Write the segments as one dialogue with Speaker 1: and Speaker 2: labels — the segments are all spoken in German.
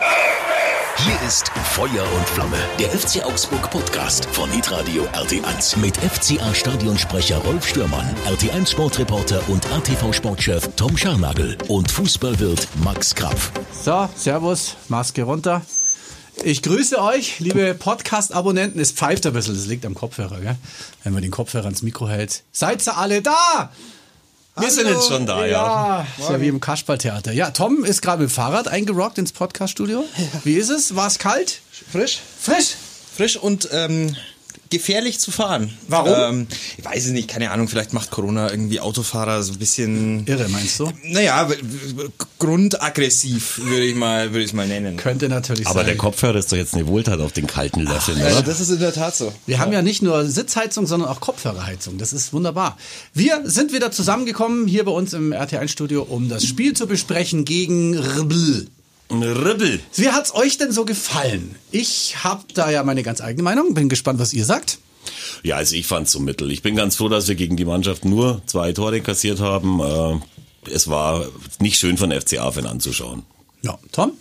Speaker 1: Hier ist Feuer und Flamme, der FC Augsburg Podcast von Hitradio RT1 mit FCA Stadionsprecher Rolf Stürmann, RT1 Sportreporter und ATV Sportchef Tom Scharnagel und Fußballwirt Max Krapf.
Speaker 2: So, Servus, Maske runter. Ich grüße euch, liebe Podcast-Abonnenten. Es pfeift ein bisschen, das liegt am Kopfhörer, gell? wenn man den Kopfhörer ans Mikro hält. Seid ihr alle da?
Speaker 3: Wir sind jetzt schon da, ja.
Speaker 2: Ja, ist ja wie im Kasperltheater. Ja, Tom ist gerade mit dem Fahrrad eingerockt ins Podcaststudio. Wie ist es? War es kalt?
Speaker 3: Frisch?
Speaker 2: Frisch?
Speaker 3: Frisch und ähm, gefährlich zu fahren.
Speaker 2: Warum?
Speaker 3: Ähm, ich weiß es nicht, keine Ahnung, vielleicht macht Corona irgendwie Autofahrer so ein bisschen...
Speaker 2: Irre, meinst du?
Speaker 3: Naja, grundaggressiv würde ich mal, würde ich es mal nennen.
Speaker 2: Könnte natürlich
Speaker 4: Aber
Speaker 2: sein.
Speaker 4: der Kopfhörer ist doch jetzt eine Wohltat auf den kalten Löffeln, oder?
Speaker 3: das ist in der Tat so.
Speaker 2: Wir haben ja nicht nur Sitzheizung, sondern auch Kopfhörerheizung. Das ist wunderbar. Wir sind wieder zusammengekommen hier bei uns im RT1-Studio, um das Spiel zu besprechen gegen Rbl.
Speaker 4: Ein Ribbel.
Speaker 2: Wie hat's euch denn so gefallen? Ich habe da ja meine ganz eigene Meinung. Bin gespannt, was ihr sagt.
Speaker 4: Ja, also ich fand's so mittel. Ich bin ganz froh, dass wir gegen die Mannschaft nur zwei Tore kassiert haben. Äh, Es war nicht schön von FCA-Fan anzuschauen.
Speaker 2: Ja, Tom?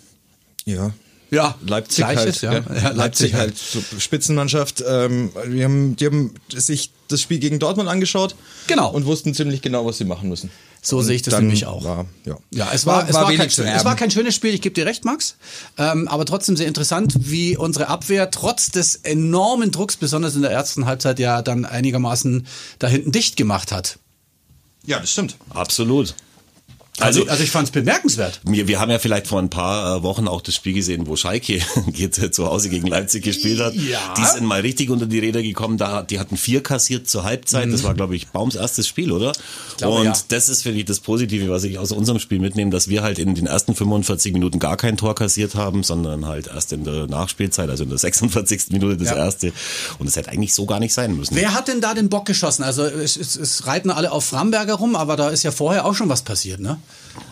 Speaker 3: Ja.
Speaker 2: Ja,
Speaker 3: Leipzig
Speaker 2: Gleiches,
Speaker 3: halt.
Speaker 2: ja.
Speaker 3: Ja.
Speaker 2: Ja, Leipzig
Speaker 3: Leipzig halt, so Spitzenmannschaft. Ähm, wir haben, die haben sich das Spiel gegen Dortmund angeschaut.
Speaker 2: Genau.
Speaker 3: Und wussten ziemlich genau, was sie machen müssen.
Speaker 2: So
Speaker 3: Und
Speaker 2: sehe ich das nämlich auch.
Speaker 3: War, ja.
Speaker 2: Ja, es war, es, war,
Speaker 3: wenig
Speaker 2: kein, es war kein schönes Spiel, ich gebe dir recht, Max. Ähm, aber trotzdem sehr interessant, wie unsere Abwehr trotz des enormen Drucks, besonders in der ersten Halbzeit, ja dann einigermaßen da hinten dicht gemacht hat.
Speaker 3: Ja, das stimmt.
Speaker 4: Absolut.
Speaker 2: Also,
Speaker 4: Also,
Speaker 2: also ich fand es bemerkenswert.
Speaker 4: wir, wir haben ja vielleicht vor ein paar äh, Wochen auch das Spiel gesehen, wo Schalke jetzt zu Hause gegen Leipzig gespielt hat.
Speaker 2: Ja.
Speaker 4: Die sind mal richtig unter die Räder gekommen. Da, die hatten vier kassiert zur Halbzeit. Das war, glaube ich, Baums erstes Spiel, oder?
Speaker 2: glaube,
Speaker 4: Und
Speaker 2: ja.
Speaker 4: das ist, finde ich, das Positive, was ich aus unserem Spiel mitnehme, dass wir halt in den ersten 45 Minuten gar kein Tor kassiert haben, sondern halt erst in der Nachspielzeit, also in der 46. Minute das
Speaker 2: Ja.
Speaker 4: erste. Und das hätte eigentlich so gar nicht sein müssen.
Speaker 2: Wer hat denn da den Bock geschossen? Also es, es, es reiten alle auf Framberger rum, aber da ist ja vorher auch schon was passiert, ne?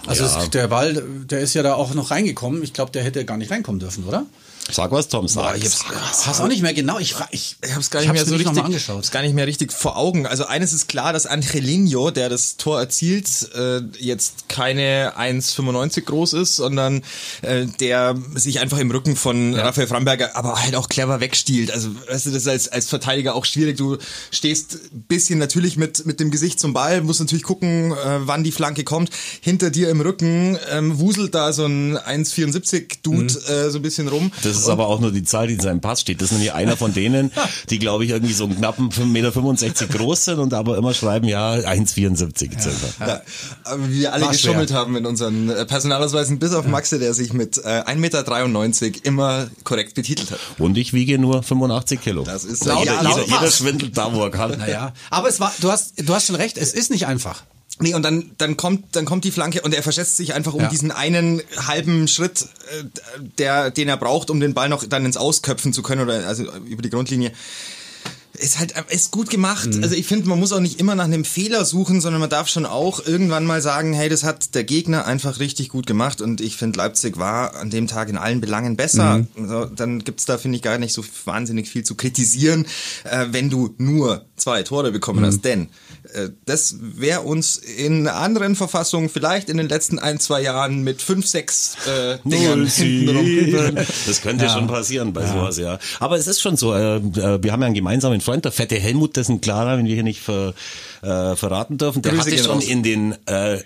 Speaker 2: Also
Speaker 4: Ja.
Speaker 2: es, der Ball, der ist ja da auch noch reingekommen. Ich glaube, der hätte gar nicht reinkommen dürfen, oder?
Speaker 4: Sag was, Tom, sag.
Speaker 3: ich hab's-
Speaker 2: Ich weiß auch nicht mehr genau. Ich, ich,
Speaker 3: Ich habe es gar
Speaker 2: ich
Speaker 3: nicht mehr so
Speaker 2: nicht
Speaker 3: richtig
Speaker 2: angeschaut.
Speaker 3: hab's gar nicht mehr richtig vor Augen. Also eines ist klar, dass Angelino, der das Tor erzielt, äh, jetzt keine 1,95 groß ist, sondern äh, der sich einfach im Rücken von Raphael Framberger aber halt auch clever wegstiehlt. Also weißt du, das ist als, als Verteidiger auch schwierig. Du stehst ein bisschen natürlich mit mit dem Gesicht zum Ball, musst natürlich gucken, äh, wann die Flanke kommt. Hinter dir im Rücken ähm, wuselt da so ein 1,74 Dude äh, so ein bisschen rum.
Speaker 4: Das ist aber auch nur die Zahl, die in seinem Pass steht. Das ist nämlich einer von denen, die, glaube ich, irgendwie so einen knappen 5,65 Meter groß sind und aber immer schreiben, ja, 1,74 circa.
Speaker 3: Ja, wie wir alle
Speaker 2: War schwer.
Speaker 3: geschummelt haben in unseren äh, Personalausweisen, bis auf Maxe, der sich mit äh, 1,93 Meter immer korrekt betitelt hat.
Speaker 4: Und ich wiege nur 85 Kilo.
Speaker 3: Das ist
Speaker 2: Laut-
Speaker 4: jeder, jeder, jeder schwindelt da, wo er kann.
Speaker 2: Naja, aber es war, du hast, du hast schon recht, es ist nicht einfach.
Speaker 3: Nee, und dann, dann kommt, dann kommt die Flanke und er verschätzt sich einfach um
Speaker 2: Ja.
Speaker 3: diesen einen halben Schritt, äh, der, den er braucht, um den Ball noch dann ins Ausköpfen zu können oder also über die Grundlinie. Ist halt ist gut gemacht. Also ich finde, man muss auch nicht immer nach einem Fehler suchen, sondern man darf schon auch irgendwann mal sagen, hey, das hat der Gegner einfach richtig gut gemacht und ich finde, Leipzig war an dem Tag in allen Belangen besser. Also, dann gibt's da, finde ich, gar nicht so wahnsinnig viel zu kritisieren, äh, wenn du nur zwei Tore bekommen hast. Denn äh, das wäre uns in anderen Verfassungen vielleicht in den letzten ein, zwei Jahren mit fünf, sechs äh, Dingern hintenrum.
Speaker 4: Das könnte schon passieren bei sowas, ja. Aber es ist schon so, äh, äh, wir haben ja einen gemeinsamen Freund, der fette Helmut, dessen Klarer, wenn wir hier nicht ver, äh, verraten dürfen, der
Speaker 3: Grüße
Speaker 4: hatte schon
Speaker 3: raus.
Speaker 4: in den äh,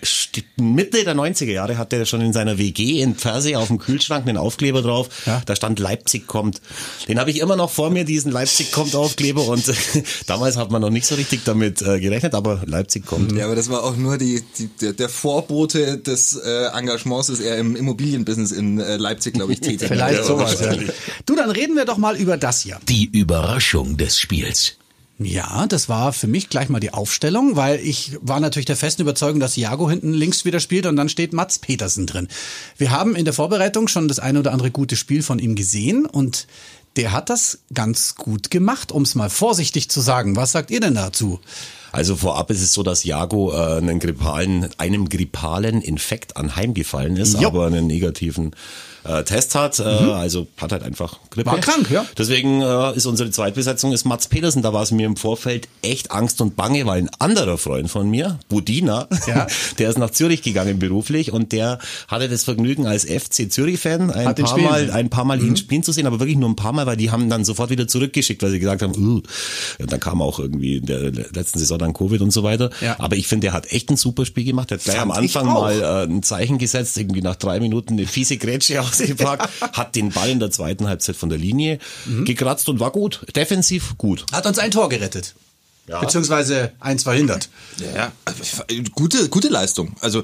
Speaker 4: Mitte der 90er Jahre, hatte er schon in seiner WG in Pfersee auf dem Kühlschrank einen Aufkleber drauf,
Speaker 2: Ja.
Speaker 4: da stand Leipzig kommt. Den habe ich immer noch vor mir, diesen Leipzig kommt Aufkleber und damals hat man noch nicht so richtig damit äh, gerechnet, aber Leipzig kommt.
Speaker 3: Ja, aber das war auch nur die, die, der, der Vorbote des äh, Engagements, ist er im Immobilienbusiness in äh, Leipzig, glaube ich, tätig.
Speaker 2: Vielleicht
Speaker 4: Ja,
Speaker 2: sowas. Ja. Du, dann reden wir doch mal über das hier.
Speaker 1: Die Überraschung des Spiels.
Speaker 2: Ja, das war für mich gleich mal die Aufstellung, weil ich war natürlich der festen Überzeugung, dass Jago hinten links wieder spielt und dann steht Mats Petersen drin. Wir haben in der Vorbereitung schon das eine oder andere gute Spiel von ihm gesehen und der hat das ganz gut gemacht, um es mal vorsichtig zu sagen. Was sagt ihr denn dazu?
Speaker 4: Also vorab ist es so, dass Jago äh, einen grippalen, einem grippalen Infekt anheimgefallen ist,
Speaker 2: Jo.
Speaker 4: aber einen negativen äh, Test hat. Äh, Also hat halt einfach Grippe.
Speaker 2: War krank, ja.
Speaker 4: Deswegen äh, ist unsere Zweitbesetzung ist Mats Petersen. Da war es mir im Vorfeld echt Angst und Bange, weil ein anderer Freund von mir, Budina,
Speaker 2: Ja.
Speaker 4: der ist nach Zürich gegangen beruflich und der hatte das Vergnügen als FC Zürich-Fan ein
Speaker 2: Hat
Speaker 4: paar Mal, ein paar Mal ihn spielen zu sehen, aber wirklich nur ein paar Mal, weil die haben dann sofort wieder zurückgeschickt, weil sie gesagt haben, uh. und dann kam auch irgendwie in der letzten Saison dann Covid und so weiter.
Speaker 2: Ja.
Speaker 4: Aber ich finde, der hat echt ein super Spiel gemacht. Der hat gleich am
Speaker 2: Fand
Speaker 4: Anfang mal äh, ein Zeichen gesetzt, irgendwie nach drei Minuten eine fiese Grätsche ausgepackt, hat den Ball in der zweiten Halbzeit von der Linie
Speaker 2: Mhm.
Speaker 4: gekratzt und war gut. Defensiv gut.
Speaker 2: Hat uns ein Tor gerettet.
Speaker 4: Ja.
Speaker 2: Beziehungsweise eins verhindert.
Speaker 3: Ja, gute, gute Leistung. Also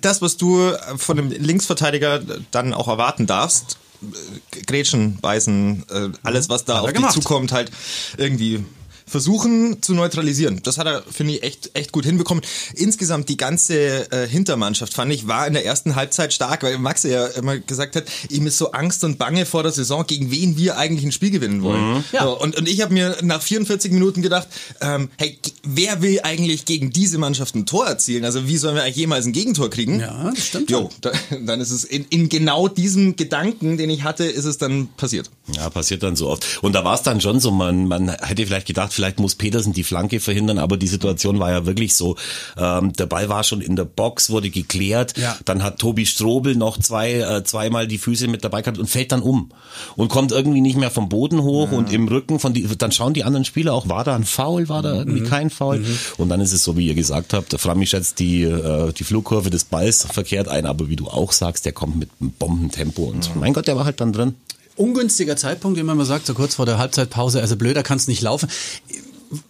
Speaker 3: das, was du von einem Linksverteidiger dann auch erwarten darfst, äh, Grätschen, Beißen, äh, alles, was da
Speaker 2: Hat er
Speaker 3: auf dich zukommt, halt irgendwie versuchen zu neutralisieren. Das hat er, finde ich, echt, echt gut hinbekommen. Insgesamt die ganze äh, Hintermannschaft, fand ich, war in der ersten Halbzeit stark, weil Max ja immer gesagt hat, ihm ist so Angst und Bange vor der Saison, gegen wen wir eigentlich ein Spiel gewinnen wollen.
Speaker 2: Ja.
Speaker 3: So, und, und ich habe mir nach 44 Minuten gedacht, ähm, hey, wer will eigentlich gegen diese Mannschaft ein Tor erzielen? Also wie sollen wir eigentlich jemals ein Gegentor kriegen?
Speaker 2: Ja, das stimmt
Speaker 3: Jo, da, dann ist es in, in genau diesem Gedanken, den ich hatte, ist es dann passiert.
Speaker 4: Ja, passiert dann so oft. Und da war es dann schon so, man, man hätte vielleicht gedacht, vielleicht muss Petersen die Flanke verhindern, aber die Situation war ja wirklich so, ähm, der Ball war schon in der Box, wurde geklärt,
Speaker 2: Ja.
Speaker 4: dann hat Tobi Strobel noch zwei, äh, zweimal die Füße mit dabei gehabt und fällt dann um und kommt irgendwie nicht mehr vom Boden hoch und im Rücken von die, dann schauen die anderen Spieler auch, war da ein Foul, war da irgendwie kein Foul und dann ist es so, wie ihr gesagt habt, der Frami schätzt die, äh, die Flugkurve des Balls verkehrt ein, aber wie du auch sagst, der kommt mit einem Bombentempo und mein Gott, der war halt dann drin.
Speaker 2: Ungünstiger Zeitpunkt, wie man immer sagt, so kurz vor der Halbzeitpause. Also blöder kann es nicht laufen.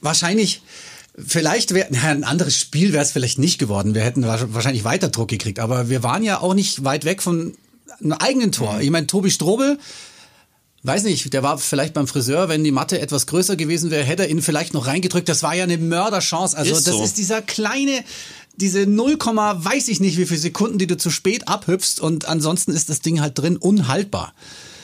Speaker 2: Wahrscheinlich, vielleicht wäre ja, ein anderes Spiel wäre es vielleicht nicht geworden. Wir hätten wa- wahrscheinlich weiter Druck gekriegt. Aber wir waren ja auch nicht weit weg von einem eigenen Tor. Ich meine, Tobi Strobel, weiß nicht, der war vielleicht beim Friseur, wenn die Matte etwas größer gewesen wäre, hätte er ihn vielleicht noch reingedrückt. Das war ja eine Mörderchance. Also
Speaker 4: Ist
Speaker 2: das
Speaker 4: so.
Speaker 2: ist dieser kleine, diese 0, weiß ich nicht, wie viele Sekunden, die du zu spät abhüpfst und ansonsten ist das Ding halt drin unhaltbar.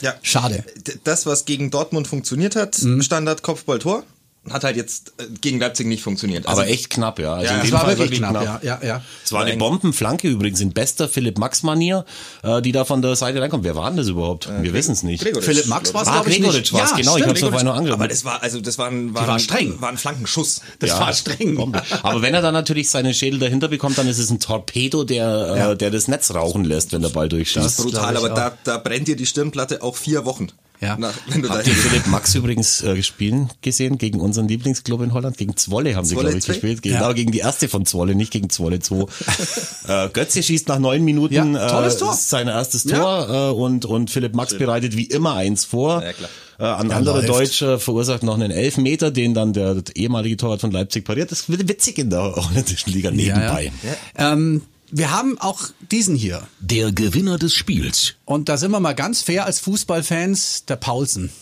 Speaker 3: Ja.
Speaker 2: Schade.
Speaker 3: Das, was gegen Dortmund funktioniert hat, Standard Kopfballtor, hat halt jetzt äh, gegen Leipzig nicht funktioniert.
Speaker 4: Aber
Speaker 3: Also-
Speaker 4: echt knapp, ja. Also
Speaker 3: Ja,
Speaker 4: in
Speaker 3: es
Speaker 4: dem
Speaker 2: Das war
Speaker 4: Fall
Speaker 2: wirklich knapp, ja, ja, ja.
Speaker 4: Es war eine Bombenflanke übrigens in bester Philipp Max-Manier, äh, die da von der Seite reinkommt. Wer war denn das überhaupt? Wir wissen es nicht.
Speaker 3: Gregoritsch.
Speaker 2: Philipp Max war es,
Speaker 4: Ah,
Speaker 2: glaube ich,
Speaker 4: Gregoritsch
Speaker 2: nicht.
Speaker 4: war's, genau, ich hab's
Speaker 2: stimmt.
Speaker 4: vorhin noch angeschaut.
Speaker 3: Aber das war, also das war ein, war
Speaker 2: war
Speaker 3: ein,
Speaker 2: streng.
Speaker 3: war ein Flankenschuss.
Speaker 2: Das
Speaker 4: Ja,
Speaker 2: war streng.
Speaker 4: Bombe. Aber wenn er dann natürlich seinen Schädel dahinter bekommt, dann ist es ein Torpedo, der,
Speaker 2: Ja.
Speaker 4: äh, der das Netz rauchen lässt, wenn der Ball durchschießt.
Speaker 3: Brutal,
Speaker 2: glaub ich
Speaker 3: aber da, da brennt dir die Stirnplatte auch vier Wochen.
Speaker 2: Ja.
Speaker 3: Nach, wenn du
Speaker 4: Habt ihr Philipp Max übrigens äh, spielen gesehen gegen unseren Lieblingsclub in Holland? Gegen Zwolle haben sie, glaube ich,
Speaker 3: zwei?
Speaker 4: gespielt. Genau,
Speaker 2: Ja.
Speaker 4: gegen die erste von Zwolle, nicht gegen Zwolle 2. äh, Götze schießt nach neun Minuten
Speaker 2: Ja, tolles
Speaker 4: äh,
Speaker 2: Tor.
Speaker 4: sein erstes
Speaker 2: Ja.
Speaker 4: Tor äh, und, und Philipp Max bereitet wie immer eins vor.
Speaker 3: Ja, klar.
Speaker 4: Äh, ein
Speaker 2: Ja,
Speaker 4: anderer
Speaker 2: läuft.
Speaker 4: Deutscher verursacht noch einen Elfmeter, den dann der ehemalige Torwart von Leipzig pariert. Das wird witzig in der holländischen Liga nebenbei.
Speaker 2: Ähm, wir haben auch diesen hier.
Speaker 1: Der Gewinner des Spiels.
Speaker 2: Und da sind wir mal ganz fair als Fußballfans, der Paulsen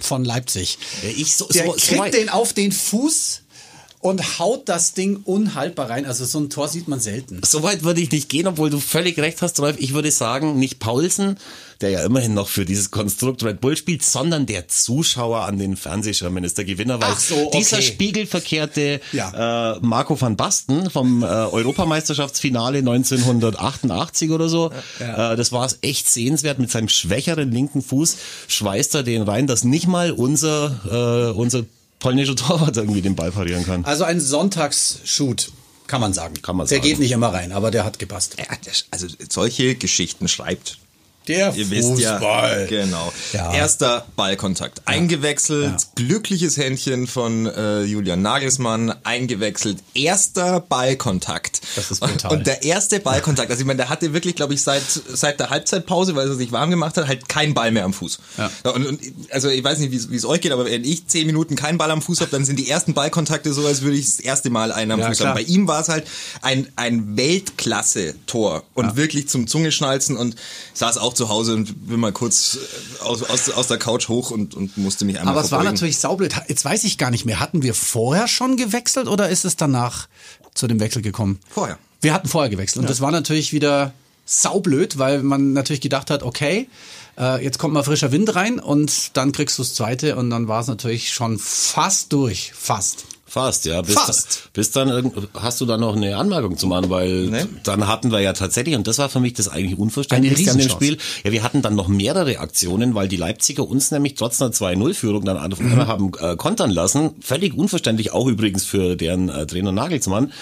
Speaker 2: von Leipzig.
Speaker 4: Ich so,
Speaker 2: Der
Speaker 4: so,
Speaker 2: kriegt den auf den Fuß und haut das Ding unhaltbar rein. Also so ein Tor sieht man selten.
Speaker 4: So weit würde ich nicht gehen, obwohl du völlig recht hast, Rolf. Ich würde sagen, nicht Paulsen, der ja immerhin noch für dieses Konstrukt Red Bull spielt, sondern der Zuschauer an den Fernsehschirmen ist der Gewinner, weil
Speaker 2: Ach so, okay.
Speaker 4: dieser spiegelverkehrte
Speaker 2: Ja.
Speaker 4: äh, Marco van Basten vom äh, Europameisterschaftsfinale 1988 oder so, äh, das war es echt sehenswert. Mit seinem schwächeren linken Fuß schweißt er den rein, dass nicht mal unser, äh, unser polnischer Torwart irgendwie den Ball parieren kann.
Speaker 2: Also ein Sonntagsshoot, kann man sagen.
Speaker 4: Kann man
Speaker 2: der
Speaker 4: sagen.
Speaker 2: geht nicht immer rein, aber der hat gepasst.
Speaker 3: Ja, also solche Geschichten schreibt.
Speaker 2: Der
Speaker 3: Ihr wisst ja, genau.
Speaker 2: Ja.
Speaker 3: Erster Ballkontakt. Eingewechselt,
Speaker 2: Ja.
Speaker 3: glückliches Händchen von äh, Julian Nagelsmann, eingewechselt. Erster Ballkontakt.
Speaker 2: Das ist brutal.
Speaker 3: Und der erste Ballkontakt, also ich meine, der hatte wirklich, glaube ich, seit, seit der Halbzeitpause, weil er sich warm gemacht hat, halt keinen Ball mehr am Fuß.
Speaker 2: Ja.
Speaker 3: Und, und, also ich weiß nicht, wie es- euch geht, aber wenn ich zehn Minuten keinen Ball am Fuß habe, dann sind die ersten Ballkontakte so, als würde ich das erste Mal einen am Fuß
Speaker 2: klar.
Speaker 3: haben. Bei ihm war es halt ein, ein Weltklasse-Tor und wirklich zum Zungeschnalzen und saß auch zu Hause und bin mal kurz äh, aus, aus, aus der Couch hoch und, und musste mich einmal
Speaker 2: Aber es war natürlich saublöd. Jetzt weiß ich gar nicht mehr. Hatten wir vorher schon gewechselt oder ist es danach zu dem Wechsel gekommen?
Speaker 3: Vorher.
Speaker 2: Wir hatten vorher gewechselt. Und das war natürlich wieder saublöd, weil man natürlich gedacht hat, okay, äh, jetzt kommt mal frischer Wind rein und dann kriegst du das zweite und dann war es natürlich schon fast durch. Fast.
Speaker 4: Fast, ja. Bis,
Speaker 2: Fast.
Speaker 4: bis dann hast du da noch eine Anmerkung zu machen, weil
Speaker 3: Nee.
Speaker 4: dann hatten wir ja tatsächlich, und das war für mich das eigentlich Unverständlichste an dem. Spiel, ja, wir hatten dann noch mehrere Aktionen, weil die Leipziger uns nämlich trotz einer 2-0-Führung dann auf
Speaker 2: Mhm.
Speaker 4: haben äh, kontern lassen. Völlig unverständlich, auch übrigens für deren äh, Trainer Nagelsmann.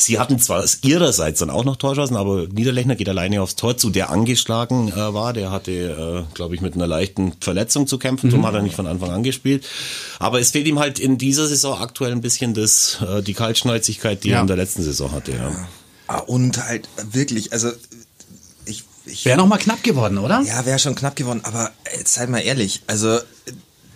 Speaker 4: Sie hatten zwar ihrerseits dann auch noch Torschancen, aber Niederlechner geht alleine aufs Tor zu, der angeschlagen äh, war. Der hatte, äh, glaube ich, mit einer leichten Verletzung zu kämpfen,
Speaker 2: Mhm.
Speaker 4: darum hat er nicht von Anfang an gespielt. Aber es fehlt ihm halt in dieser Saison aktuell ein bisschen das, äh, die Kaltschnäuzigkeit, die
Speaker 2: Ja.
Speaker 4: er in der letzten Saison hatte. Ja.
Speaker 3: Ah, Und halt wirklich, also ich, ich
Speaker 2: Wäre noch mal knapp geworden, oder?
Speaker 3: Ja, wäre schon knapp geworden, aber jetzt seid mal ehrlich, also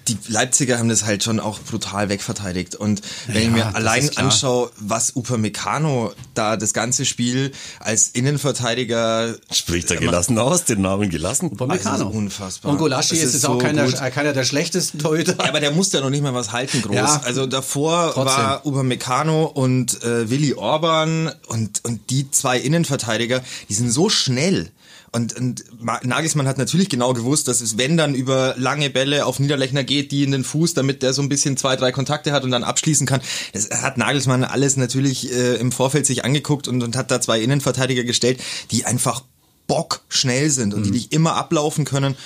Speaker 3: die Leipziger haben das halt schon auch brutal wegverteidigt. Und wenn ich
Speaker 2: Ja,
Speaker 3: mir
Speaker 2: das
Speaker 3: allein anschaue, was Upamecano da das ganze Spiel als Innenverteidiger
Speaker 4: Spricht er gelassen aus, den Namen gelassen?
Speaker 2: Upamecano.
Speaker 3: Also unfassbar.
Speaker 2: Und Golaschi ist,
Speaker 3: ist
Speaker 2: jetzt auch
Speaker 3: so
Speaker 2: keiner, äh, keiner der schlechtesten Torhüter.
Speaker 3: Ja, aber der musste ja noch nicht mal was halten groß.
Speaker 2: Ja.
Speaker 3: Also davor
Speaker 2: Trotzdem.
Speaker 3: war Upamecano und äh, Willi Orban und, und die zwei Innenverteidiger, die sind so schnell. Und, und Ma- Nagelsmann hat natürlich genau gewusst, dass es, wenn dann über lange Bälle auf Niederlechner geht, die in den Fuß, damit der so ein bisschen zwei, drei Kontakte hat und dann abschließen kann. Das hat Nagelsmann alles natürlich äh, im Vorfeld sich angeguckt und, und hat da zwei Innenverteidiger gestellt, die einfach bockschnell sind und die dich immer ablaufen können.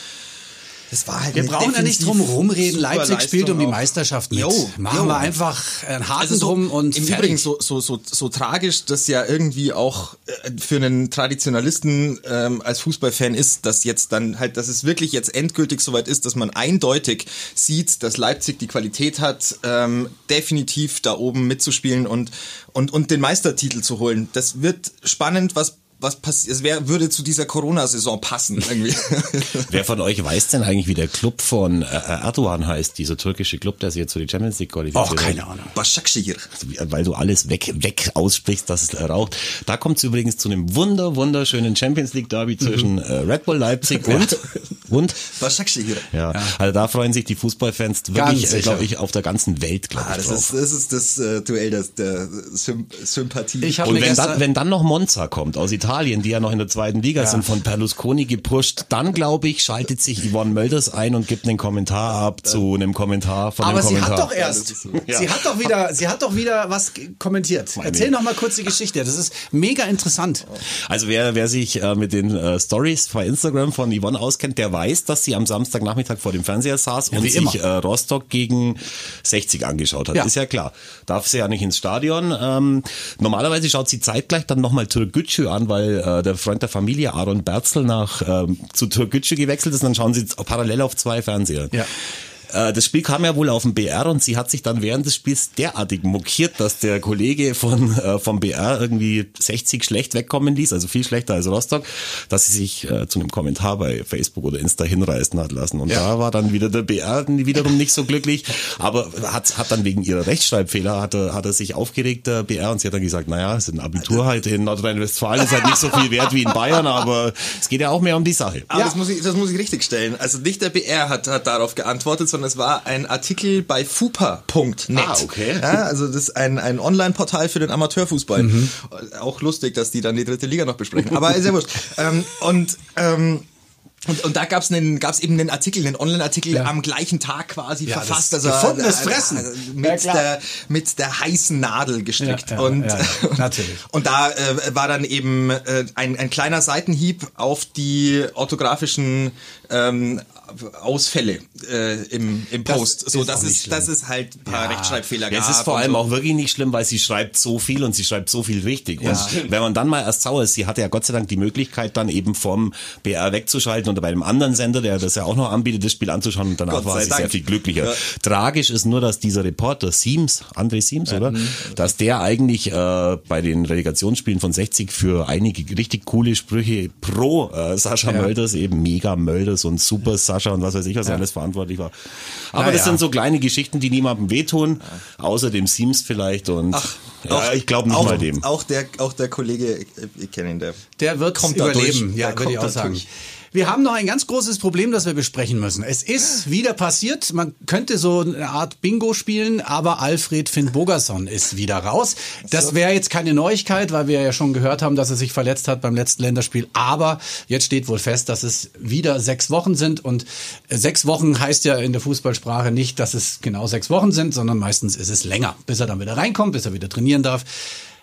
Speaker 3: Das war halt
Speaker 2: Wir brauchen ja nicht drum rumreden. Leipzig spielt um die
Speaker 3: Leistung.
Speaker 2: Meisterschaft mit.
Speaker 3: Jo,
Speaker 2: Machen
Speaker 3: jo.
Speaker 2: wir einfach einen Haken
Speaker 3: Also so,
Speaker 2: drum und
Speaker 3: im
Speaker 2: fertig.
Speaker 3: Übrigen so, so, so, so tragisch, das ja irgendwie auch äh, für einen Traditionalisten ähm, als Fußballfan ist, dass jetzt dann halt, dass es wirklich jetzt endgültig soweit ist, dass man eindeutig sieht, dass Leipzig die Qualität hat, ähm, definitiv da oben mitzuspielen und, und, und den Meistertitel zu holen. Das wird spannend, was was passiert, es wär, würde zu dieser Corona-Saison passen, irgendwie.
Speaker 4: Wer von euch weiß denn eigentlich, wie der Club von äh, Erdogan heißt, dieser türkische Club, der sich jetzt für die Champions League qualifiziert
Speaker 2: Och, keine Ahnung.
Speaker 3: Başakşehir.
Speaker 4: hat? Weil du alles weg, weg aussprichst, dass es äh, raucht. Da kommt es übrigens zu einem wunder, wunderschönen Champions League Derby
Speaker 2: Mhm.
Speaker 4: zwischen äh, Red Bull Leipzig und, und
Speaker 3: Başakşehir.
Speaker 4: ja, also da freuen sich die Fußballfans wirklich, äh, glaube ich, auf der ganzen Welt, glaube
Speaker 3: Ah,
Speaker 4: ich,
Speaker 3: das
Speaker 4: drauf.
Speaker 3: ist, das ist das äh, Duell das, der Sym Sympathie.
Speaker 2: Ich
Speaker 4: Und
Speaker 2: mir
Speaker 4: wenn dann, wenn dann noch Monza kommt aus Italien, die ja noch in der zweiten Liga sind, von Berlusconi gepusht, dann glaube ich, schaltet sich Yvonne Mölders ein und gibt einen Kommentar ab zu einem Kommentar von
Speaker 2: Aber
Speaker 4: einem
Speaker 2: sie
Speaker 4: Kommentar.
Speaker 2: hat doch erst, sie hat doch wieder, sie hat doch wieder was kommentiert. Erzähl noch mal kurz die Geschichte. Das ist mega interessant.
Speaker 4: Also wer, wer sich äh, mit den äh, Stories bei Instagram von Yvonne auskennt, der weiß, dass sie am Samstagnachmittag vor dem Fernseher saß und
Speaker 2: wie
Speaker 4: sich äh, Rostock gegen 60 angeschaut hat.
Speaker 2: Ja.
Speaker 4: Ist ja klar. Darf sie ja nicht ins Stadion. Ähm, normalerweise schaut sie zeitgleich dann nochmal Türkgücü an, weil äh, der Freund der Familie Aaron Berzel nach ähm, zu Türkgücü gewechselt ist. Und dann schauen sie parallel auf zwei Fernseher.
Speaker 2: Ja.
Speaker 4: Äh, Das Spiel kam ja wohl auf dem BR und sie hat sich dann während des Spiels derartig mokiert, dass der Kollege von äh, vom BR irgendwie 60 schlecht wegkommen ließ, also viel schlechter als Rostock, dass sie sich äh, zu einem Kommentar bei Facebook oder Insta hinreißen hat lassen. Und da war dann wieder der BR wiederum nicht so glücklich, aber hat, hat dann wegen ihrer Rechtschreibfehler hat er, hat er sich aufgeregt, der BR, und sie hat dann gesagt, naja, es ist ein Abitur halt in Nordrhein-Westfalen, ist halt nicht so viel wert wie in Bayern, aber es geht ja auch mehr um die Sache.
Speaker 3: Aber das, muss ich, das muss ich richtig stellen. Also nicht der BR hat, hat darauf geantwortet, sondern es war ein Artikel bei fupa.net.
Speaker 4: Ah, okay.
Speaker 3: Ja, also das ist ein, ein Online-Portal für den Amateurfußball. Auch lustig, dass die dann die dritte Liga noch besprechen. Aber ja wurscht. ähm, und ähm, und, und da gab's einen, gab's eben einen Artikel, einen Online-Artikel am gleichen Tag quasi
Speaker 2: Ja,
Speaker 3: verfasst.
Speaker 2: das
Speaker 3: Also
Speaker 2: gefundenes
Speaker 3: äh,
Speaker 2: Fressen.
Speaker 3: äh,
Speaker 2: Ja,
Speaker 3: mit,
Speaker 2: klar.
Speaker 3: der, mit der heißen Nadel gestrickt.
Speaker 2: Ja, ja,
Speaker 3: und,
Speaker 2: ja, ja, natürlich.
Speaker 3: und da äh, war dann eben äh, ein, ein kleiner Seitenhieb auf die orthografischen ähm, Ausfälle äh, im, im
Speaker 2: Das
Speaker 3: Post. so,
Speaker 2: ist
Speaker 3: es,
Speaker 2: schlimm.
Speaker 3: dass es halt ein paar Rechtschreibfehler
Speaker 4: Ja,
Speaker 3: gab.
Speaker 4: es ist vor allem
Speaker 3: so.
Speaker 4: auch wirklich nicht schlimm, weil sie schreibt so viel und sie schreibt so viel richtig. Und wenn man dann mal erst sauer ist, sie hatte ja Gott sei Dank die Möglichkeit, dann eben vom BR wegzuschalten und bei einem anderen Sender, der das ja auch noch anbietet, das Spiel anzuschauen und danach war
Speaker 3: Dank.
Speaker 4: sehr viel glücklicher.
Speaker 3: Ja.
Speaker 4: Tragisch ist nur, dass dieser Reporter Siems, André Siems, oder? Dass der eigentlich äh, bei den Relegationsspielen von 60 für einige richtig coole Sprüche pro äh, Sascha Mölders, eben mega Mölders und super Sascha und was weiß ich, was er alles verantwortlich war. Aber
Speaker 2: Na
Speaker 4: das
Speaker 2: ja.
Speaker 4: sind so kleine Geschichten, die niemandem wehtun, außer dem Sims vielleicht und ja, ich glaube nicht
Speaker 3: auch,
Speaker 4: mal dem.
Speaker 3: Auch der, auch der Kollege, ich, ich kenne ihn, der
Speaker 2: Der wird
Speaker 3: Kommt da
Speaker 2: überleben,
Speaker 3: durch.
Speaker 2: ja, würde ich auch sagen.
Speaker 3: durch.
Speaker 2: Wir haben noch ein ganz großes Problem, das wir besprechen müssen. Es ist wieder passiert. Man könnte so eine Art Bingo spielen, aber Alfred Finn Bogerson ist wieder raus. Das wäre jetzt keine Neuigkeit, weil wir ja schon gehört haben, dass er sich verletzt hat beim letzten Länderspiel. Aber jetzt steht wohl fest, dass es wieder sechs Wochen sind. Und sechs Wochen heißt ja in der Fußballsprache nicht, dass es genau sechs Wochen sind, sondern meistens ist es länger, bis er dann wieder reinkommt, bis er wieder trainieren darf.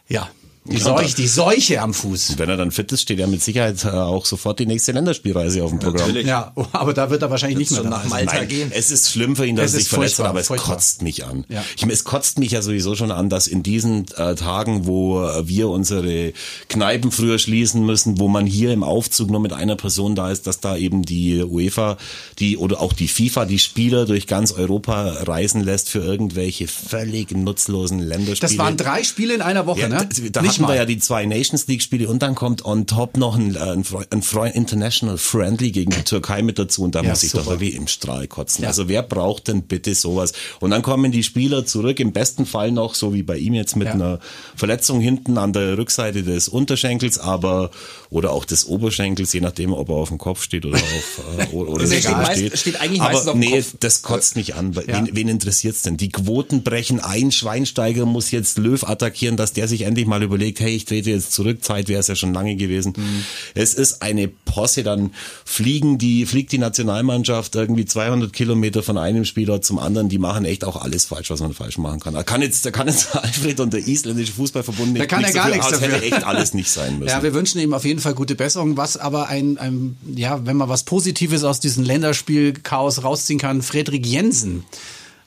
Speaker 2: Ja, die, Seuche, die Seuche am Fuß.
Speaker 4: Wenn er dann fit ist, steht er mit Sicherheit äh, auch sofort die nächste Länderspielreise auf dem Programm.
Speaker 3: Natürlich.
Speaker 2: Ja, aber da wird er wahrscheinlich nicht mehr
Speaker 3: nach
Speaker 2: sein.
Speaker 3: Malta
Speaker 4: Nein,
Speaker 3: gehen.
Speaker 4: es ist schlimm für ihn, dass
Speaker 2: Es
Speaker 4: er sich verletzt hat, aber es
Speaker 2: furchtbar.
Speaker 4: kotzt mich an.
Speaker 2: Ja.
Speaker 4: Ich, es kotzt mich ja sowieso schon an, dass in diesen äh, Tagen, wo wir unsere Kneipen früher schließen müssen, wo man hier im Aufzug nur mit einer Person da ist, dass da eben die UEFA, die oder auch die FIFA die Spieler durch ganz Europa reisen lässt für irgendwelche völlig nutzlosen Länderspiele.
Speaker 2: Das waren drei Spiele in einer Woche,
Speaker 4: Ja,
Speaker 2: ne?
Speaker 4: da, da
Speaker 2: nicht mal.
Speaker 4: wir ja die zwei Nations League Spiele und dann kommt on top noch ein, äh, ein, ein Fre- International Friendly gegen die Türkei mit dazu und da
Speaker 2: Ja,
Speaker 4: muss ich
Speaker 2: super.
Speaker 4: doch wirklich im Strahl kotzen.
Speaker 2: Ja.
Speaker 4: Also wer braucht denn bitte sowas? Und dann kommen die Spieler zurück, im besten Fall noch, so wie bei ihm jetzt mit
Speaker 2: Ja.
Speaker 4: einer Verletzung hinten an der Rückseite des Unterschenkels, aber oder auch des Oberschenkels, je nachdem, ob er auf dem Kopf steht oder auf äh, oder
Speaker 3: er steht meist-
Speaker 4: steht.
Speaker 3: eigentlich meistens
Speaker 4: aber
Speaker 3: auf dem
Speaker 4: nee,
Speaker 3: Kopf.
Speaker 4: das kotzt mich an. Wen, wen interessiert's denn? Die Quoten brechen ein. Schweinsteiger muss jetzt Löw attackieren, dass der sich endlich mal überlegt, hey, ich trete jetzt zurück. Zeit wäre es ja schon lange gewesen.
Speaker 3: Mhm.
Speaker 4: Es ist eine Posse. Dann fliegen die, fliegt die Nationalmannschaft irgendwie 200 Kilometer von einem Spielort zum anderen. Die machen echt auch alles falsch, was man falsch machen kann. Da kann jetzt, da kann jetzt Alfred und der isländische Fußballverbund nicht,
Speaker 2: Da kann er
Speaker 4: nichts
Speaker 2: gar
Speaker 4: dafür,
Speaker 2: nichts
Speaker 4: es hätte
Speaker 2: dafür.
Speaker 4: echt alles nicht sein müssen.
Speaker 2: Ja, wir wünschen ihm auf jeden Fall gute Besserung. Was aber ein, ein ja, wenn man was Positives aus diesem Länderspiel-Chaos rausziehen kann, Fredrik Jensen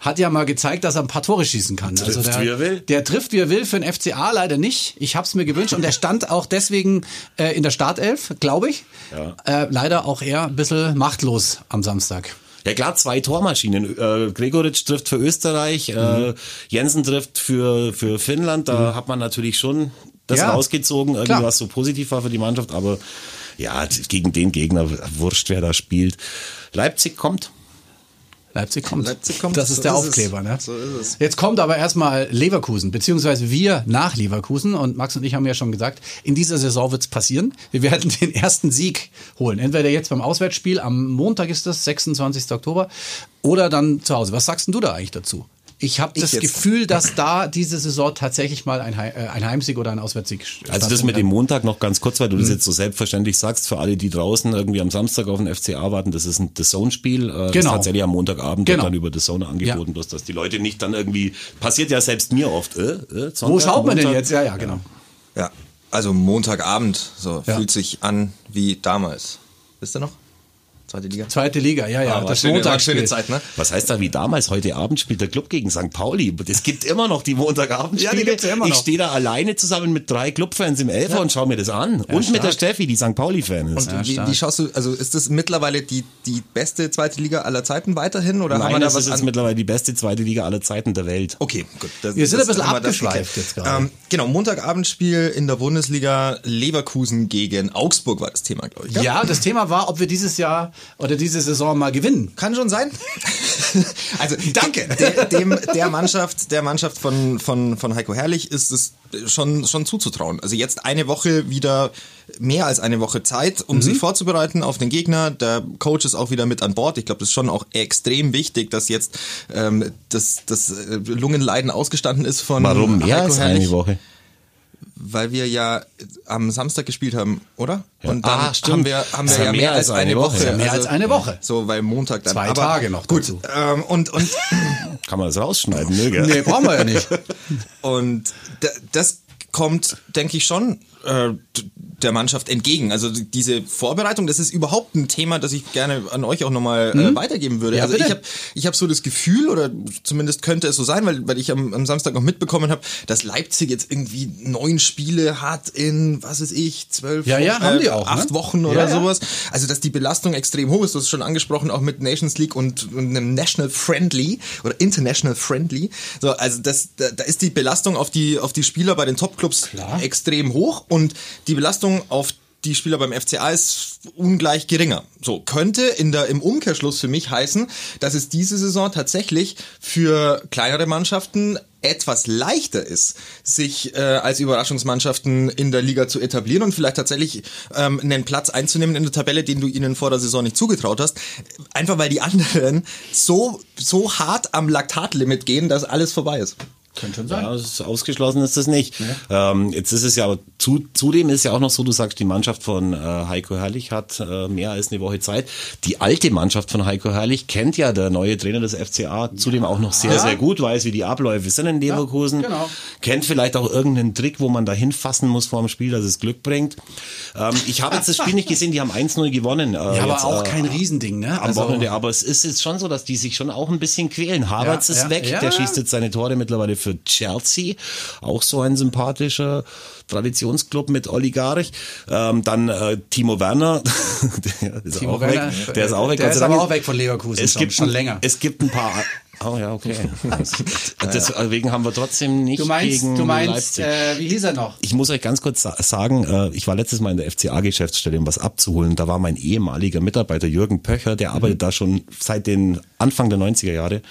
Speaker 2: hat ja mal gezeigt, dass er ein paar Tore schießen kann. Also
Speaker 4: Trifft,
Speaker 2: der,
Speaker 4: wie er will.
Speaker 2: Der trifft, wie er will, für den FCA leider nicht. Ich habe es mir gewünscht und der stand auch deswegen äh, in der Startelf, glaube ich.
Speaker 4: Ja.
Speaker 2: Äh, leider auch eher ein bisschen machtlos am Samstag.
Speaker 4: Ja klar, zwei Tormaschinen. Äh, Gregoritsch trifft für Österreich, äh, Jensen trifft für, für Finnland. Da hat man natürlich schon das
Speaker 2: Ja,
Speaker 4: rausgezogen, irgendwie
Speaker 2: klar.
Speaker 4: was so positiv war für die Mannschaft. Aber ja, gegen den Gegner, wurscht, wer da spielt. Leipzig kommt.
Speaker 2: Leipzig kommt.
Speaker 3: Leipzig kommt,
Speaker 2: Das ist
Speaker 3: so
Speaker 2: der
Speaker 3: ist es.
Speaker 2: Aufkleber, ne?
Speaker 3: So ist es.
Speaker 2: Jetzt kommt aber erstmal Leverkusen, beziehungsweise wir nach Leverkusen. Und Max und ich haben ja schon gesagt, in dieser Saison wird's passieren. Wir werden den ersten Sieg holen. Entweder jetzt beim Auswärtsspiel, am Montag ist das, 26. Oktober, oder dann zu Hause. Was sagst denn du da eigentlich dazu? Ich habe das
Speaker 3: jetzt.
Speaker 2: Gefühl, dass da diese Saison tatsächlich mal ein, äh, ein Heimsieg oder ein Auswärtssieg
Speaker 4: Also das mit dem. Montag noch ganz kurz, weil du
Speaker 2: Mhm.
Speaker 4: das jetzt so selbstverständlich sagst, für alle, die draußen irgendwie am Samstag auf den FCA warten, das ist ein The Zone-Spiel. Äh, Das ist
Speaker 2: Genau.
Speaker 4: tatsächlich am Montagabend
Speaker 2: Genau.
Speaker 4: dann über The Zone angeboten, bloß dass die Leute nicht dann irgendwie, passiert ja selbst mir oft, äh, äh,
Speaker 2: Wo schaut man denn jetzt? Ja, ja, genau.
Speaker 3: Ja, also Montagabend, so
Speaker 2: Ja.
Speaker 3: fühlt sich an wie damals. Wisst ihr noch? Zweite Liga.
Speaker 2: Zweite Liga, ja, ja.
Speaker 3: Ah,
Speaker 2: das
Speaker 3: schöne, war
Speaker 2: Montagsspiel.
Speaker 3: schöne Zeit, ne?
Speaker 4: Was heißt da wie damals? Heute Abend spielt der Club gegen St. Pauli. Es gibt immer noch die Montagabendspiele.
Speaker 2: Ja, die gibt's ja immer
Speaker 4: ich
Speaker 2: noch.
Speaker 4: stehe da alleine zusammen mit drei Clubfans im Elfer und schaue mir das an. und mit der
Speaker 2: stark.
Speaker 4: Steffi, die St. Pauli-Fan ist.
Speaker 3: Und wie,
Speaker 2: stark.
Speaker 3: wie schaust du, also ist das mittlerweile die, die beste zweite Liga aller Zeiten weiterhin? Oder haben wir
Speaker 4: Nein,
Speaker 3: da
Speaker 4: das
Speaker 3: was
Speaker 4: ist
Speaker 3: an?
Speaker 4: mittlerweile die beste zweite Liga aller Zeiten der Welt.
Speaker 3: Okay, gut. Das,
Speaker 2: Wir sind
Speaker 3: das
Speaker 2: ein bisschen abgeschweift jetzt gerade.
Speaker 3: Ähm, genau, Montagabendspiel in der Bundesliga Leverkusen gegen Augsburg war das Thema, glaube ich.
Speaker 2: Ja, das Thema war, ob wir dieses Jahr oder diese Saison mal gewinnen.
Speaker 3: Kann schon sein. also danke. Der, dem, der Mannschaft, der Mannschaft von, von, von Heiko Herrlich ist es schon, schon zuzutrauen. Also jetzt eine Woche wieder mehr als eine Woche Zeit, um sich vorzubereiten auf den Gegner. Der Coach ist auch wieder mit an Bord. Ich glaube, das ist schon auch extrem wichtig, dass jetzt ähm, das, das äh, Lungenleiden ausgestanden ist von
Speaker 4: Warum mehr
Speaker 3: Heiko
Speaker 4: als
Speaker 3: Herrlich.
Speaker 4: eine Woche?
Speaker 3: Weil wir ja am Samstag gespielt haben, oder?
Speaker 4: Ja.
Speaker 3: Und dann
Speaker 4: Ah, stimmt.
Speaker 3: haben wir, haben
Speaker 4: Das
Speaker 3: wir
Speaker 4: ist
Speaker 3: ja mehr als eine Woche.
Speaker 2: Ja, mehr als eine Woche.
Speaker 3: So, weil Montag dann.
Speaker 2: Zwei
Speaker 3: aber
Speaker 2: Tage noch
Speaker 3: gut,
Speaker 2: dazu.
Speaker 3: Ähm, und, und,
Speaker 4: Kann man das rausschneiden, ne? Gell?
Speaker 2: Nee, brauchen wir ja nicht.
Speaker 3: und das kommt, denke ich schon, äh, der Mannschaft entgegen. Also diese Vorbereitung, das ist überhaupt ein Thema, das ich gerne an euch auch nochmal äh, weitergeben würde.
Speaker 2: Mhm. Ja,
Speaker 3: also
Speaker 2: bitte.
Speaker 3: ich habe ich hab so das Gefühl, oder zumindest könnte es so sein, weil, weil ich am, am Samstag noch mitbekommen habe, dass Leipzig jetzt irgendwie neun Spiele hat in, was weiß ich, zwölf
Speaker 2: Ja, ja,
Speaker 3: Wochen,
Speaker 2: haben die auch, ne?
Speaker 3: acht Wochen oder
Speaker 2: Ja,
Speaker 3: sowas. Also dass die Belastung extrem hoch ist, du hast es schon angesprochen, auch mit Nations League und, und einem National Friendly oder International Friendly. So, also das, da, da ist die Belastung auf die, auf die Spieler bei den Topclubs extrem hoch und die Belastung auf die Spieler beim FCA ist ungleich geringer. So könnte in der im Umkehrschluss für mich heißen, dass es diese Saison tatsächlich für kleinere Mannschaften etwas leichter ist, sich äh, als Überraschungsmannschaften in der Liga zu etablieren und vielleicht tatsächlich ähm, einen Platz einzunehmen in der Tabelle, den du ihnen vor der Saison nicht zugetraut hast. Einfach weil die anderen so, so hart am Laktatlimit gehen, dass alles vorbei ist.
Speaker 2: Könnte schon sein.
Speaker 4: Ja, ist ausgeschlossen ist das nicht. Ähm, jetzt ist es ja aber zu, zudem ist ja auch noch so, du sagst, die Mannschaft von äh, Heiko Herrlich hat äh, mehr als eine Woche Zeit. Die alte Mannschaft von Heiko Herrlich kennt ja der neue Trainer des FCA zudem auch noch sehr, sehr gut, weiß, wie die Abläufe sind in Leverkusen.
Speaker 2: Ja, genau.
Speaker 4: Kennt vielleicht auch irgendeinen Trick, wo man da hinfassen muss vor dem Spiel, dass es Glück bringt. Ähm, ich habe jetzt das Spiel nicht gesehen, die haben 1-0 gewonnen. Äh,
Speaker 2: Ja, aber
Speaker 4: jetzt,
Speaker 2: auch
Speaker 4: äh,
Speaker 2: kein Riesending, ne?
Speaker 4: am Wochenende, aber es ist jetzt schon so, dass die sich schon auch ein bisschen quälen. Havertz
Speaker 2: Ja,
Speaker 4: ist
Speaker 2: ja,
Speaker 4: weg,
Speaker 2: ja.
Speaker 4: der schießt jetzt seine Tore mittlerweile für Chelsea, auch so ein sympathischer Traditionsclub mit Oligarch. Ähm, dann äh, Timo Werner, der ist
Speaker 2: Timo
Speaker 4: auch
Speaker 2: Werner,
Speaker 4: weg. Der ist auch weg.
Speaker 2: der ist aber auch weg von Leverkusen
Speaker 4: Es
Speaker 2: schon,
Speaker 4: gibt
Speaker 2: schon länger.
Speaker 4: Es gibt ein paar. Oh ja, okay. Deswegen haben wir trotzdem nicht
Speaker 2: Du meinst,
Speaker 4: gegen
Speaker 2: du meinst,
Speaker 4: Leipzig.
Speaker 2: äh, wie hieß er noch?
Speaker 4: Ich muss euch ganz kurz sa- sagen, äh, ich war letztes Mal in der FCA-Geschäftsstelle, um was abzuholen. Da war mein ehemaliger Mitarbeiter Jürgen Pöcher, der arbeitet da schon seit den Anfang der 90er Jahre.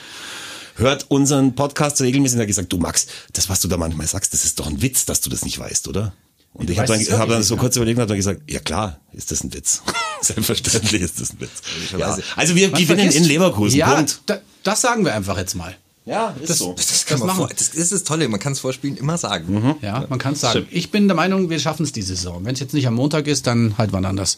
Speaker 4: Hört unseren Podcast regelmäßig und hat gesagt, du Max, das, was du da manchmal sagst, das ist doch ein Witz, dass du das nicht weißt, oder? Und ich habe
Speaker 2: weiß
Speaker 4: dann, hab dann so kurz überlegt und hab dann gesagt, ja klar, ist das ein Witz. Selbstverständlich ist das ein Witz. Ja. Also wir
Speaker 2: Man
Speaker 4: gewinnen
Speaker 2: vergisst-
Speaker 4: in Leverkusen,
Speaker 2: Ja,
Speaker 4: Punkt.
Speaker 2: da, das sagen wir einfach jetzt mal.
Speaker 4: Ja, ist
Speaker 2: Das-
Speaker 4: so.
Speaker 3: Das, kann
Speaker 2: Das
Speaker 3: man
Speaker 2: machen
Speaker 3: vor, das ist das Tolle, man kann es vor Spielen immer sagen.
Speaker 2: Ja, man kann es sagen. Ich bin der Meinung, wir schaffen es diese Saison. Wenn es jetzt nicht am Montag ist, dann halt wann anders.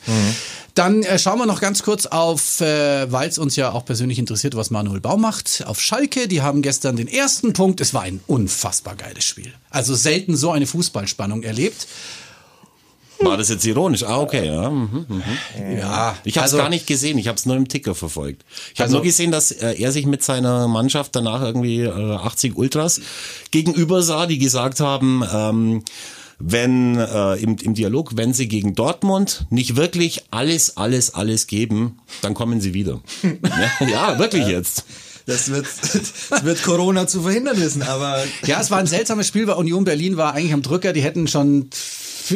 Speaker 2: Dann äh, schauen wir noch ganz kurz auf, äh, weil es uns ja auch persönlich interessiert, was Manuel Baum macht, auf Schalke. Die haben gestern den ersten Punkt. Es war ein unfassbar geiles Spiel. Also selten so eine Fußballspannung erlebt.
Speaker 4: War das jetzt ironisch? Ah, okay. Ja, mhm, mhm.
Speaker 2: Ja,
Speaker 4: Ich habe es
Speaker 2: also-
Speaker 4: gar nicht gesehen, ich habe es nur im Ticker verfolgt. Ich habe
Speaker 2: Also-
Speaker 4: nur gesehen, dass äh, er sich mit seiner Mannschaft danach irgendwie äh, 80 Ultras gegenüber sah, die gesagt haben, ähm, wenn äh, im, im Dialog, wenn sie gegen Dortmund nicht wirklich alles, alles, alles geben, dann kommen sie wieder. ja, ja, wirklich jetzt.
Speaker 3: Das wird, das wird Corona zu verhindern wissen, aber
Speaker 2: Ja, es war ein seltsames Spiel, weil Union Berlin war eigentlich am Drücker. Die hätten schon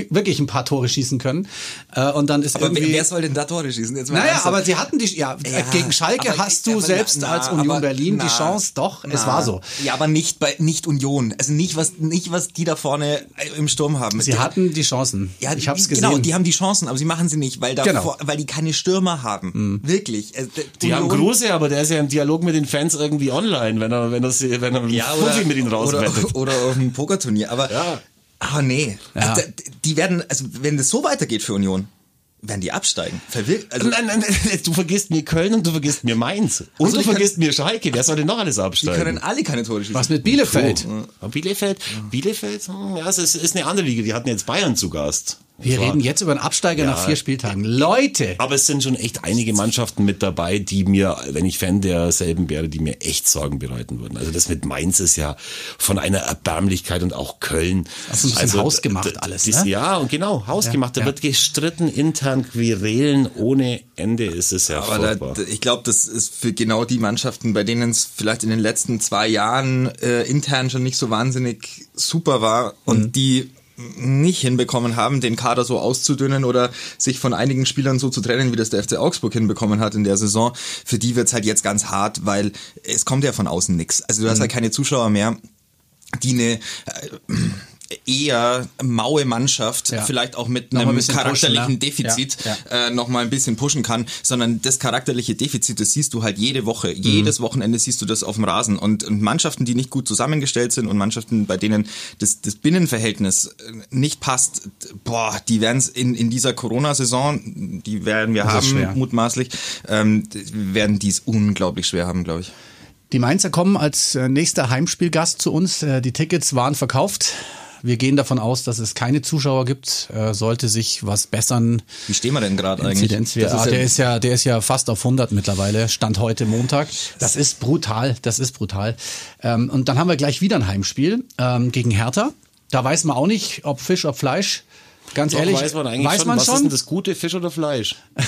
Speaker 2: wirklich ein paar Tore schießen können. Äh, und dann ist
Speaker 3: Aber
Speaker 2: irgendwie...
Speaker 3: wer, wer soll denn da Tore schießen? Jetzt mal
Speaker 2: Naja,
Speaker 3: ernsthaft.
Speaker 2: aber sie hatten die, ja,
Speaker 3: Ja,
Speaker 2: gegen Schalke
Speaker 3: aber-
Speaker 2: hast du
Speaker 3: aber
Speaker 2: selbst
Speaker 3: na,
Speaker 2: als Union
Speaker 3: aber
Speaker 2: Berlin
Speaker 3: na,
Speaker 2: die Chance, doch, es
Speaker 3: na.
Speaker 2: war so.
Speaker 3: Ja, aber nicht bei nicht Union, also nicht was nicht was die da vorne im Sturm haben.
Speaker 2: Sie hatten die Chancen.
Speaker 3: ja,
Speaker 2: ich hab's
Speaker 3: die-
Speaker 2: gesehen.
Speaker 3: Genau, die haben die Chancen, aber sie machen sie nicht, weil da
Speaker 2: Genau.
Speaker 3: weil die keine Stürmer haben. Wirklich. Also,
Speaker 4: Die haben
Speaker 3: Union-
Speaker 4: Kruse, aber der ist ja im Dialog mit den Fans irgendwie online, wenn er, wenn er, sie- wenn er
Speaker 3: ja,
Speaker 4: Fuffi mit ihnen
Speaker 3: oder,
Speaker 4: rauswettet.
Speaker 3: oder auf einem Pokerturnier, aber
Speaker 4: Ja.
Speaker 3: Aber nee,
Speaker 2: Ja.
Speaker 3: also, die werden also wenn das so weitergeht für Union, werden die absteigen. Verwirkt, also
Speaker 4: Nein, nein, nein, du vergisst mir Köln und du vergisst mir Mainz. Und
Speaker 3: Also
Speaker 4: du vergisst mir Schalke. Wer soll denn noch alles
Speaker 3: die
Speaker 4: absteigen?
Speaker 3: können alle keine Tore schießen.
Speaker 2: Was mit Bielefeld?
Speaker 4: Bielefeld, Bielefeld, hm, ja, es ist, ist eine andere Liga. Die hatten jetzt Bayern zu Gast.
Speaker 2: Wir
Speaker 4: Das
Speaker 2: reden jetzt über einen Absteiger nach vier Spieltagen. Leute!
Speaker 4: Aber es sind schon echt einige Mannschaften mit dabei, die mir, wenn ich Fan derselben wäre, die mir echt Sorgen bereiten würden. Also das mit Mainz ist ja von einer Erbärmlichkeit und auch Köln.
Speaker 2: Das ist ein bisschen hausgemacht
Speaker 4: d- d-
Speaker 2: alles,
Speaker 4: dies-
Speaker 2: ne?
Speaker 4: Ja, und genau, hausgemacht. Da
Speaker 2: ja.
Speaker 4: wird gestritten, intern Querelen ohne Ende ist es ja
Speaker 3: Aber da, ich glaube, das ist für genau die Mannschaften, bei denen es vielleicht in den letzten zwei Jahren äh, intern schon nicht so wahnsinnig super war und
Speaker 2: Mhm.
Speaker 3: die nicht hinbekommen haben, den Kader so auszudünnen oder sich von einigen Spielern so zu trennen, wie das der FC Augsburg hinbekommen hat in der Saison, für die wird's halt jetzt ganz hart, weil es kommt ja von außen nix. Also du
Speaker 2: Mhm.
Speaker 3: hast halt keine Zuschauer mehr, die eine äh, eher maue Mannschaft,
Speaker 2: Ja.
Speaker 3: vielleicht auch mit
Speaker 2: mal ein
Speaker 3: einem
Speaker 2: bisschen pushen,
Speaker 3: charakterlichen
Speaker 2: ne?
Speaker 3: Defizit
Speaker 2: Ja, ja.
Speaker 3: äh, noch mal ein bisschen pushen kann, sondern das charakterliche Defizit, das siehst du halt jede Woche, jedes Wochenende siehst du das auf dem Rasen und, und Mannschaften, die nicht gut zusammengestellt sind und Mannschaften, bei denen das, das Binnenverhältnis äh, nicht passt, boah, die werden es in, in dieser Corona-Saison, die werden wir
Speaker 2: Das
Speaker 3: haben, mutmaßlich, ähm, werden die es unglaublich schwer haben, glaube ich.
Speaker 2: Die Mainzer kommen als äh, nächster Heimspielgast zu uns. Äh, Die Tickets waren verkauft. Wir gehen davon aus, dass es keine Zuschauer gibt. Äh, Sollte sich was bessern.
Speaker 3: Wie stehen wir denn gerade eigentlich? Das
Speaker 2: Ah,
Speaker 3: ist
Speaker 2: der
Speaker 3: ja-
Speaker 2: ist ja, der ist ja fast auf 100 mittlerweile. Stand heute Montag. Das ist brutal. Das ist brutal. Ähm, und dann haben wir gleich wieder ein Heimspiel ähm, gegen Hertha. Da weiß man auch nicht, ob Fisch, ob Fleisch. Ganz
Speaker 4: Doch,
Speaker 2: ehrlich,
Speaker 4: weiß man eigentlich
Speaker 2: weiß
Speaker 4: schon,
Speaker 2: man
Speaker 4: was
Speaker 2: schon.
Speaker 4: ist denn das Gute, Fisch oder Fleisch?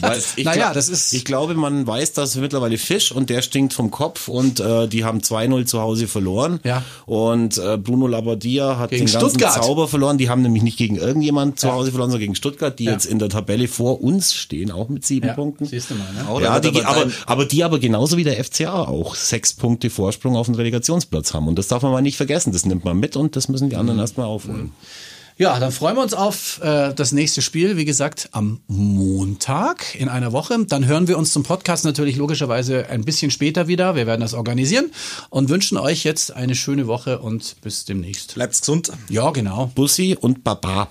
Speaker 4: Weil ich
Speaker 2: Naja,
Speaker 4: glaub-
Speaker 2: das ist-
Speaker 4: Ich glaube, man weiß, dass mittlerweile Fisch und der stinkt vom Kopf und äh, die haben 2-0 zu Hause verloren.
Speaker 2: Ja.
Speaker 4: Und äh, Bruno Labbadia hat
Speaker 2: Gegen
Speaker 4: den ganzen
Speaker 2: Stuttgart.
Speaker 4: Zauber verloren. Die haben nämlich nicht gegen irgendjemand zu Hause verloren, sondern gegen Stuttgart, die
Speaker 2: Ja.
Speaker 4: jetzt in der Tabelle vor uns stehen, auch mit sieben
Speaker 2: Ja,
Speaker 4: Punkten.
Speaker 2: siehst du mal, ne?
Speaker 3: Da
Speaker 4: Ja, die, aber,
Speaker 3: dein-
Speaker 4: aber die aber genauso wie der FCA auch sechs Punkte Vorsprung auf den Relegationsplatz haben. Und das darf man mal nicht vergessen. Das nimmt man mit und das müssen die
Speaker 2: Mhm.
Speaker 4: anderen erstmal aufholen.
Speaker 2: Ja, dann freuen wir uns auf äh, das nächste Spiel, wie gesagt, am Montag in einer Woche. Dann hören wir uns zum Podcast natürlich logischerweise ein bisschen später wieder. Wir werden das organisieren und wünschen euch jetzt eine schöne Woche und bis demnächst.
Speaker 3: Bleibt's gesund.
Speaker 2: Ja, genau.
Speaker 4: Bussi und Baba.